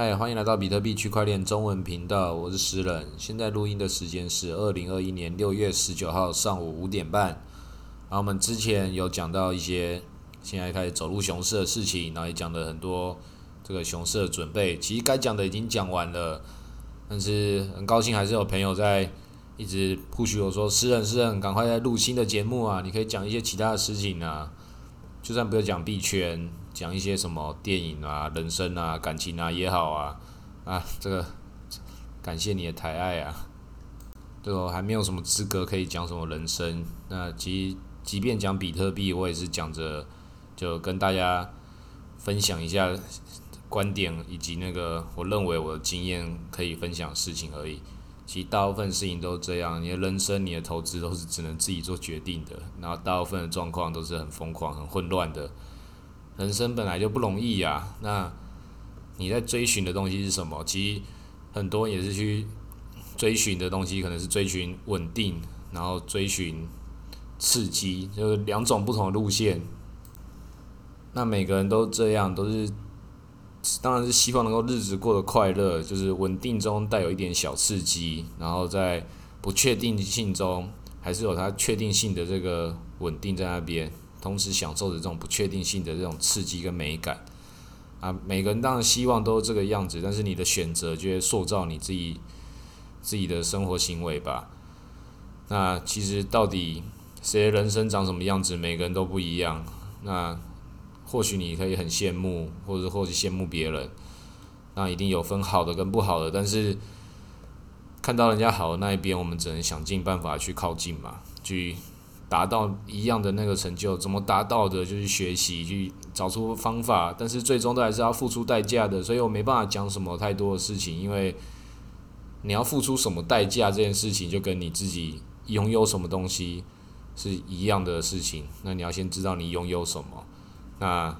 嗨，欢迎来到比特币区块链中文频道，我是诗人。现在录音的时间是二零二一年六月十九号上午五点半。然后我们之前有讲到一些现在开始走入熊市的事情，然后也讲了很多这个熊市的准备。其实该讲的已经讲完了，但是很高兴还是有朋友在一直 push 我说，诗人诗人，赶快在录新的节目啊！你可以讲一些其他的事情啊，就算不要讲币圈。讲一些什么电影啊、人生啊、感情啊也好啊，啊，这个感谢你的抬爱啊，对我还没有什么资格可以讲什么人生。那其实即便讲比特币，我也是讲着就跟大家分享一下观点以及那个我认为我的经验可以分享事情而已。其实大部分事情都这样，你的人生、你的投资都是只能自己做决定的，然后大部分的状况都是很疯狂、很混乱的。人生本来就不容易呀，那你在追寻的东西是什么？其实很多也是去追寻的东西，可能是追寻稳定，然后追寻刺激，就是两种不同的路线。那每个人都这样，都是当然是希望能够日子过得快乐，就是稳定中带有一点小刺激，然后在不确定性中还是有它确定性的这个稳定在那边。同时享受着这种不确定性的这种刺激跟美感，啊，每个人当然希望都是这个样子，但是你的选择就会塑造你自己自己的生活行为吧。那其实到底谁人生长什么样子，每个人都不一样。那或许你可以很羡慕，或者或者羡慕别人，那一定有分好的跟不好的，但是看到人家好的那一边，我们只能想尽办法去靠近嘛，去。达到一样的那个成就，怎么达到的？就是学习，去找出方法，但是最终都还是要付出代价的，所以我没办法讲什么太多的事情，因为你要付出什么代价这件事情，就跟你自己拥有什么东西是一样的事情。那你要先知道你拥有什么，那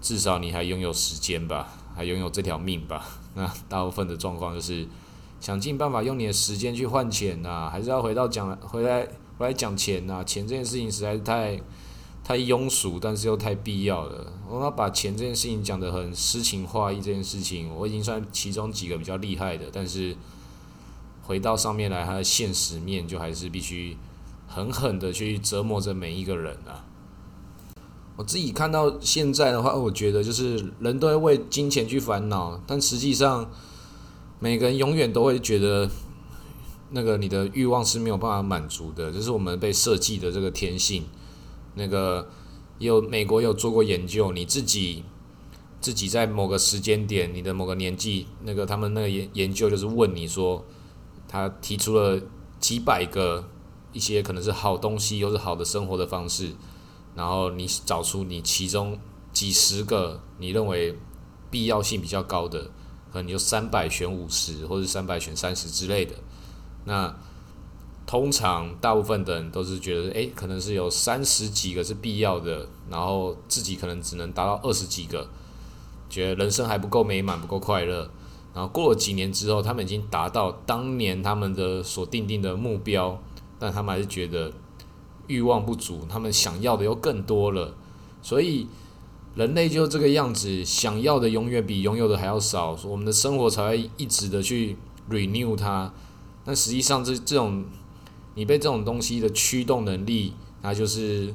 至少你还拥有时间吧，还拥有这条命吧。那大部分的状况就是想尽办法用你的时间去换钱呐，还是要回到讲回来。回来讲钱呐，钱这件事情实在是太太庸俗，但是又太必要了。我要把钱这件事情讲得很诗情画意，这件事情我已经算其中几个比较厉害的，但是回到上面来，它的现实面就还是必须狠狠的去折磨着每一个人啊。我自己看到现在的话，我觉得就是人都会为金钱去烦恼，但实际上每个人永远都会觉得。那个你的欲望是没有办法满足的，这是我们被设计的这个天性。那个有美国有做过研究，你自己自己在某个时间点，你的某个年纪，那个他们那个研研究就是问你说，他提出了几百个一些可能是好东西，又是好的生活的方式，然后你找出你其中几十个你认为必要性比较高的，可能就三百选五十，或者三百选三十之类的。那通常大部分的人都是觉得，诶，可能是有三十几个是必要的，然后自己可能只能达到二十几个，觉得人生还不够美满，不够快乐。然后过了几年之后，他们已经达到当年他们的所定定的目标，但他们还是觉得欲望不足，他们想要的又更多了。所以人类就这个样子，想要的永远比拥有的还要少，我们的生活才会一直的去 renew 它。那实际上，这这种你被这种东西的驱动能力，那就是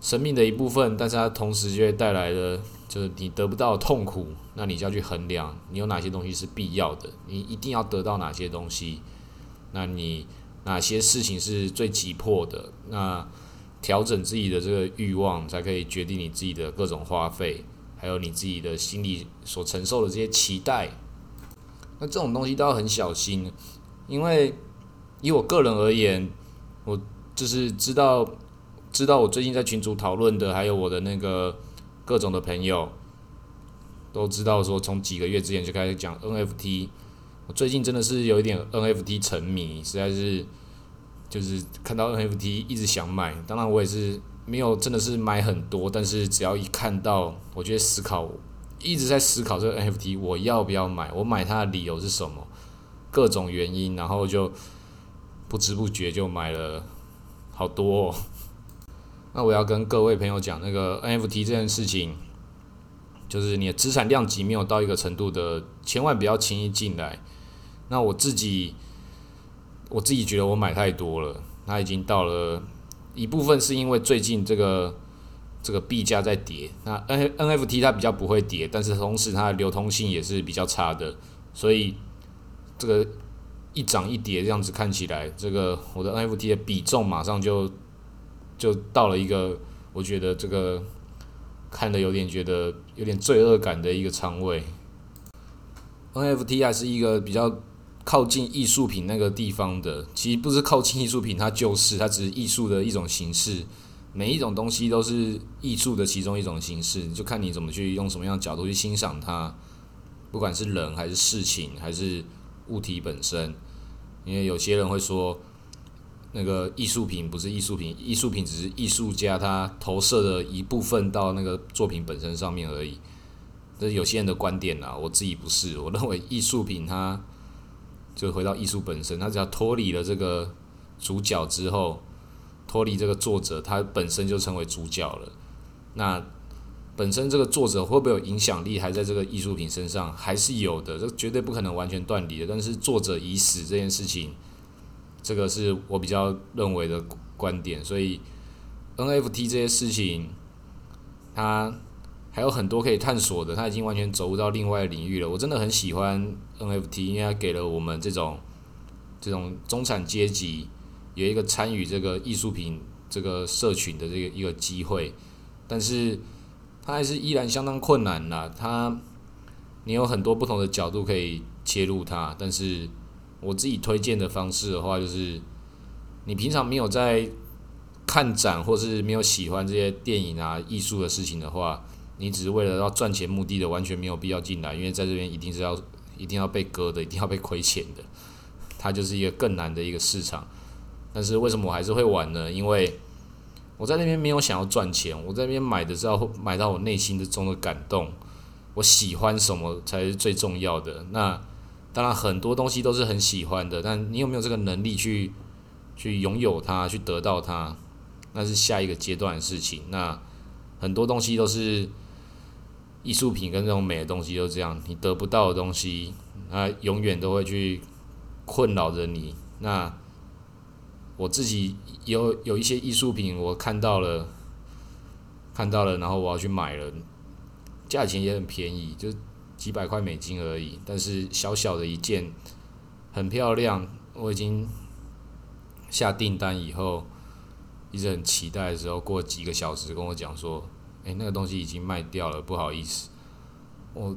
生命的一部分，但是它同时就会带来的，就是你得不到痛苦，那你就要去衡量，你有哪些东西是必要的，你一定要得到哪些东西，那你哪些事情是最急迫的，那调整自己的这个欲望，才可以决定你自己的各种花费，还有你自己的心理所承受的这些期待，那这种东西都要很小心。因为以我个人而言，我就是知道知道我最近在群组讨论的，还有我的那个各种的朋友都知道说，从几个月之前就开始讲 NFT。我最近真的是有一点 NFT 沉迷，实在是就是看到 NFT 一直想买。当然我也是没有真的是买很多，但是只要一看到，我就会思考，一直在思考这个 NFT 我要不要买，我买它的理由是什么。各种原因，然后就不知不觉就买了好多。哦 那我要跟各位朋友讲，那个 NFT 这件事情，就是你的资产量级没有到一个程度的，千万不要轻易进来。那我自己，我自己觉得我买太多了，它已经到了一部分是因为最近这个这个币价在跌，那 N NFT 它比较不会跌，但是同时它的流通性也是比较差的，所以这个一涨一跌这样子看起来，这个我的 NFT 的比重马上就就到了一个我觉得这个看的有点觉得有点罪恶感的一个仓位，NFT 还是一个比较。靠近艺术品那个地方的，其实不是靠近艺术品，它就是它只是艺术的一种形式。每一种东西都是艺术的其中一种形式，就看你怎么去用什么样的角度去欣赏它。不管是人还是事情还是物体本身，因为有些人会说，那个艺术品不是艺术品，艺术品只是艺术家他投射的一部分到那个作品本身上面而已。这是有些人的观点啦，我自己不是，我认为艺术品它。就回到艺术本身，它只要脱离了这个主角之后，脱离这个作者，他本身就成为主角了。那本身这个作者会不会有影响力，还在这个艺术品身上，还是有的，这绝对不可能完全断离的。但是作者已死这件事情，这个是我比较认为的观点。所以 NFT 这些事情，它。还有很多可以探索的，它已经完全走入到另外领域了。我真的很喜欢 NFT，因为它给了我们这种这种中产阶级有一个参与这个艺术品这个社群的这个一个机会。但是它还是依然相当困难啦。它你有很多不同的角度可以切入它，但是我自己推荐的方式的话，就是你平常没有在看展，或是没有喜欢这些电影啊、艺术的事情的话。你只是为了要赚钱目的的，完全没有必要进来，因为在这边一定是要一定要被割的，一定要被亏钱的。它就是一个更难的一个市场。但是为什么我还是会玩呢？因为我在那边没有想要赚钱，我在那边买的是要买到我内心的中的感动。我喜欢什么才是最重要的。那当然很多东西都是很喜欢的，但你有没有这个能力去去拥有它，去得到它，那是下一个阶段的事情。那很多东西都是。艺术品跟这种美的东西都这样，你得不到的东西，它永远都会去困扰着你。那我自己有有一些艺术品，我看到了，看到了，然后我要去买了，价钱也很便宜，就几百块美金而已。但是小小的一件，很漂亮，我已经下订单以后，一直很期待的时候，过几个小时跟我讲说。诶，那个东西已经卖掉了，不好意思，我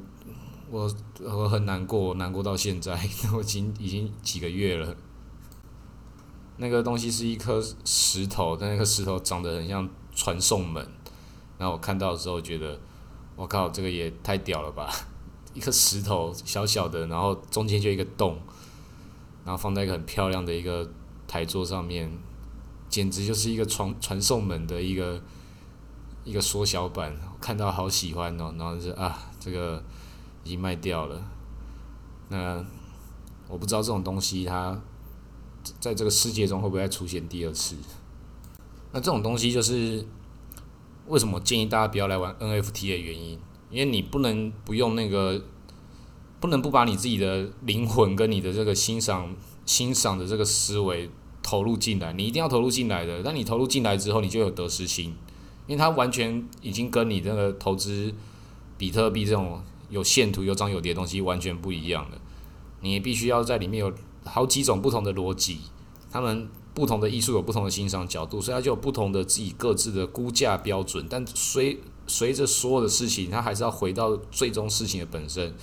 我我很难过，难过到现在，我已经已经几个月了。那个东西是一颗石头，但那颗石头长得很像传送门。然后我看到的时候觉得，我靠，这个也太屌了吧！一颗石头小小的，然后中间就一个洞，然后放在一个很漂亮的一个台座上面，简直就是一个传传送门的一个。一个缩小版，看到好喜欢哦，然后是啊，这个已经卖掉了。那我不知道这种东西它在这个世界中会不会再出现第二次。那这种东西就是为什么建议大家不要来玩 NFT 的原因，因为你不能不用那个，不能不把你自己的灵魂跟你的这个欣赏欣赏的这个思维投入进来，你一定要投入进来的。但你投入进来之后，你就有得失心。因为它完全已经跟你这个投资比特币这种有线图有涨有跌的东西完全不一样了。你必须要在里面有好几种不同的逻辑，他们不同的艺术有不同的欣赏角度，所以它就有不同的自己各自的估价标准。但虽随着所有的事情，它还是要回到最终事情的本身。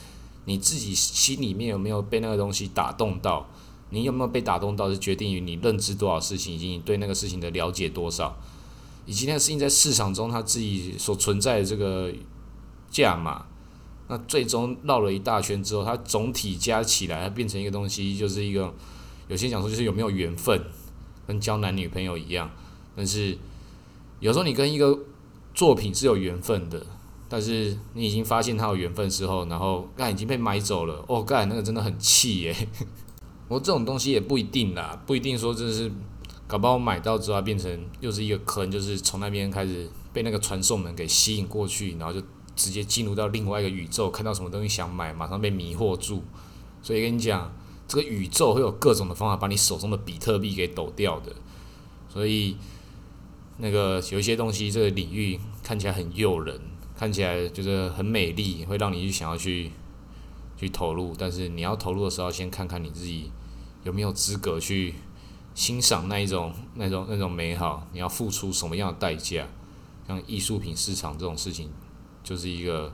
你自己心里面有没有被那个东西打动到？你有没有被打动到，是决定于你认知多少事情，以及你对那个事情的了解多少。以及那个事情在市场中它自己所存在的这个价码，那最终绕了一大圈之后，它总体加起来，它变成一个东西，就是一个有些讲说就是有没有缘分，跟交男女朋友一样。但是有时候你跟一个作品是有缘分的，但是你已经发现它有缘分之后，然后干已经被买走了，哦干那个真的很气耶！我这种东西也不一定啦，不一定说这是。搞不好买到之后变成又是一个坑，就是从那边开始被那个传送门给吸引过去，然后就直接进入到另外一个宇宙，看到什么东西想买，马上被迷惑住。所以跟你讲，这个宇宙会有各种的方法把你手中的比特币给抖掉的。所以那个有一些东西，这个领域看起来很诱人，看起来就是很美丽，会让你去想要去去投入。但是你要投入的时候，先看看你自己有没有资格去欣赏那一种、那种、那种美好。你要付出什么样的代价？像艺术品市场这种事情，就是一个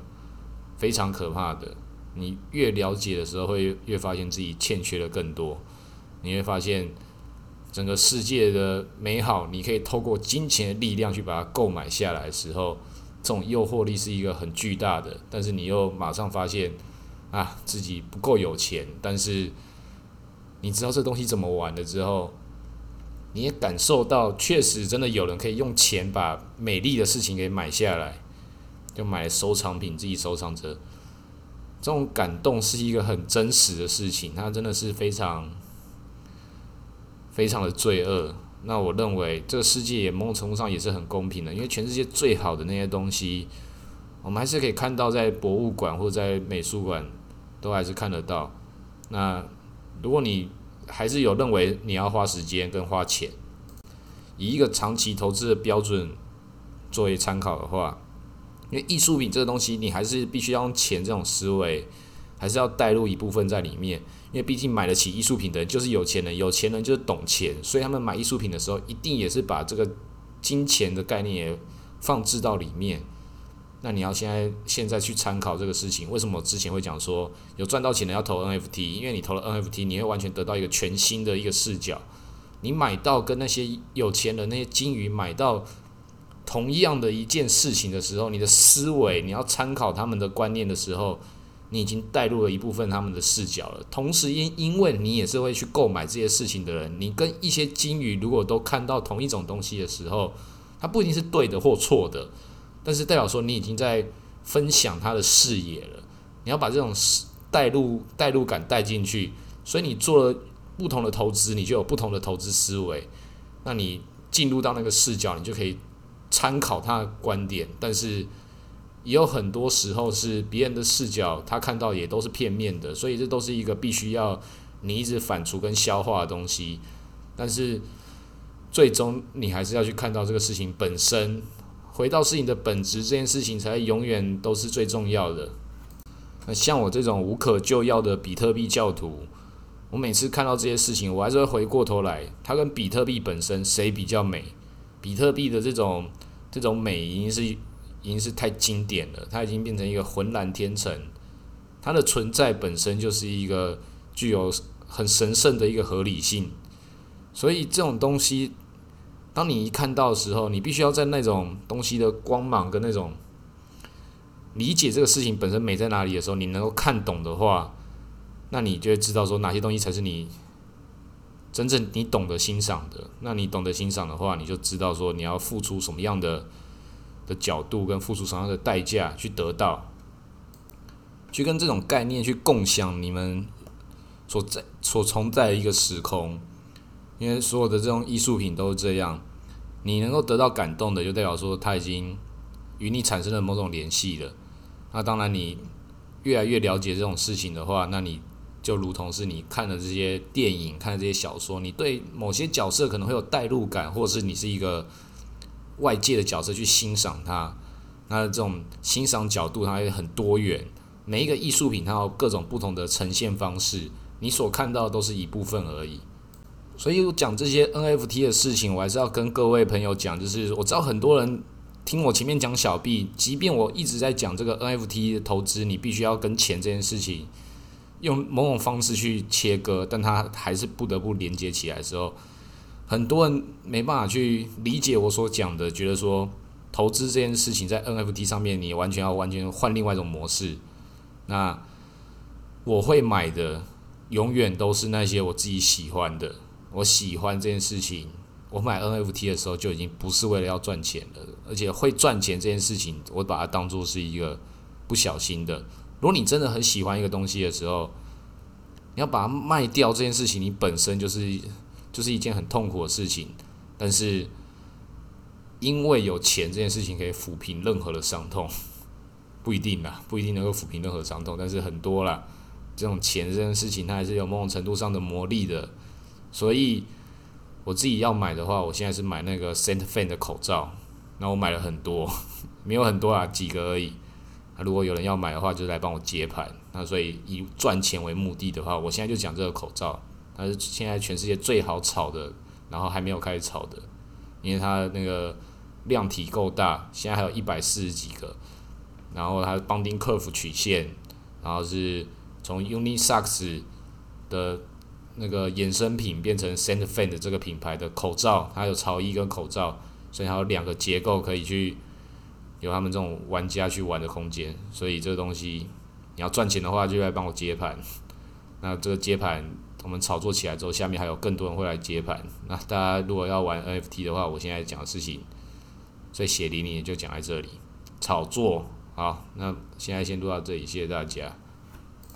非常可怕的。你越了解的时候，会越发现自己欠缺的更多。你会发现，整个世界的美好，你可以透过金钱的力量去把它购买下来的时候，这种诱惑力是一个很巨大的。但是你又马上发现，啊，自己不够有钱。但是你知道这东西怎么玩的之后，你也感受到，确实真的有人可以用钱把美丽的事情给买下来，就买收藏品自己收藏着。这种感动是一个很真实的事情，它真的是非常非常的罪恶。那我认为这个世界也某种程度上也是很公平的，因为全世界最好的那些东西，我们还是可以看到在博物馆或者在美术馆都还是看得到。那如果你还是有认为你要花时间跟花钱，以一个长期投资的标准作为参考的话。因为艺术品这个东西，你还是必须要用钱这种思维，还是要带入一部分在里面。因为毕竟买得起艺术品的人就是有钱人，有钱人就是懂钱，所以他们买艺术品的时候，一定也是把这个金钱的概念也放置到里面。那你要现在现在去参考这个事情，为什么之前会讲说有赚到钱的要投 NFT？因为你投了 NFT，你会完全得到一个全新的一个视角。你买到跟那些有钱人那些金鱼买到。同样的一件事情的时候，你的思维，你要参考他们的观念的时候，你已经带入了一部分他们的视角了。同时，因因为你也是会去购买这些事情的人，你跟一些金鱼如果都看到同一种东西的时候，它不一定是对的或错的，但是代表说你已经在分享他的视野了。你要把这种带入带入感带进去，所以你做了不同的投资，你就有不同的投资思维。那你进入到那个视角，你就可以。参考他的观点，但是也有很多时候是别人的视角，他看到也都是片面的，所以这都是一个必须要你一直反刍跟消化的东西。但是最终你还是要去看到这个事情本身，回到事情的本质，这件事情才永远都是最重要的。那像我这种无可救药的比特币教徒，我每次看到这些事情，我还是会回过头来，它跟比特币本身谁比较美？比特币的这种这种美已经是已经是太经典了，它已经变成一个浑然天成，它的存在本身就是一个具有很神圣的一个合理性，所以这种东西，当你一看到的时候，你必须要在那种东西的光芒跟那种理解这个事情本身美在哪里的时候，你能够看懂的话，那你就会知道说哪些东西才是你。真正你懂得欣赏的，那你懂得欣赏的话，你就知道说你要付出什么样的的角度跟付出什么样的代价去得到，去跟这种概念去共享你们所在所存在的一个时空，因为所有的这种艺术品都是这样，你能够得到感动的，就代表说它已经与你产生了某种联系了。那当然，你越来越了解这种事情的话，那你。就如同是你看的这些电影、看的这些小说，你对某些角色可能会有代入感，或者是你是一个外界的角色去欣赏它。那这种欣赏角度它也很多元，每一个艺术品它有各种不同的呈现方式，你所看到都是一部分而已。所以我讲这些 NFT 的事情，我还是要跟各位朋友讲，就是我知道很多人听我前面讲小币，即便我一直在讲这个 NFT 的投资，你必须要跟钱这件事情。用某种方式去切割，但它还是不得不连接起来的时候，很多人没办法去理解我所讲的，觉得说投资这件事情在 NFT 上面，你完全要完全换另外一种模式。那我会买的永远都是那些我自己喜欢的，我喜欢这件事情。我买 NFT 的时候就已经不是为了要赚钱了，而且会赚钱这件事情，我把它当做是一个不小心的。如果你真的很喜欢一个东西的时候，你要把它卖掉这件事情，你本身就是就是一件很痛苦的事情。但是，因为有钱这件事情可以抚平任何的伤痛，不一定啦，不一定能够抚平任何伤痛，但是很多啦，这种钱这件事情它还是有某种程度上的魔力的，所以我自己要买的话，我现在是买那个 Saint Fan 的口罩，那我买了很多，没有很多啊，几个而已。如果有人要买的话，就来帮我接盘。那所以以赚钱为目的的话，我现在就讲这个口罩，它是现在全世界最好炒的，然后还没有开始炒的，因为它那个量体够大，现在还有一百四十几个。然后它邦丁克服曲线，然后是从 Unisax 的那个衍生品变成 Sant Fan 的这个品牌的口罩，它有潮衣跟口罩，所以它有两个结构可以去有他们这种玩家去玩的空间。所以这个东西你要赚钱的话，就来帮我接盘。那这个接盘我们炒作起来之后，下面还有更多人会来接盘。那大家如果要玩 NFT 的话，我现在讲的事情最血淋淋就讲在这里，炒作。好，那现在先录到这里，谢谢大家。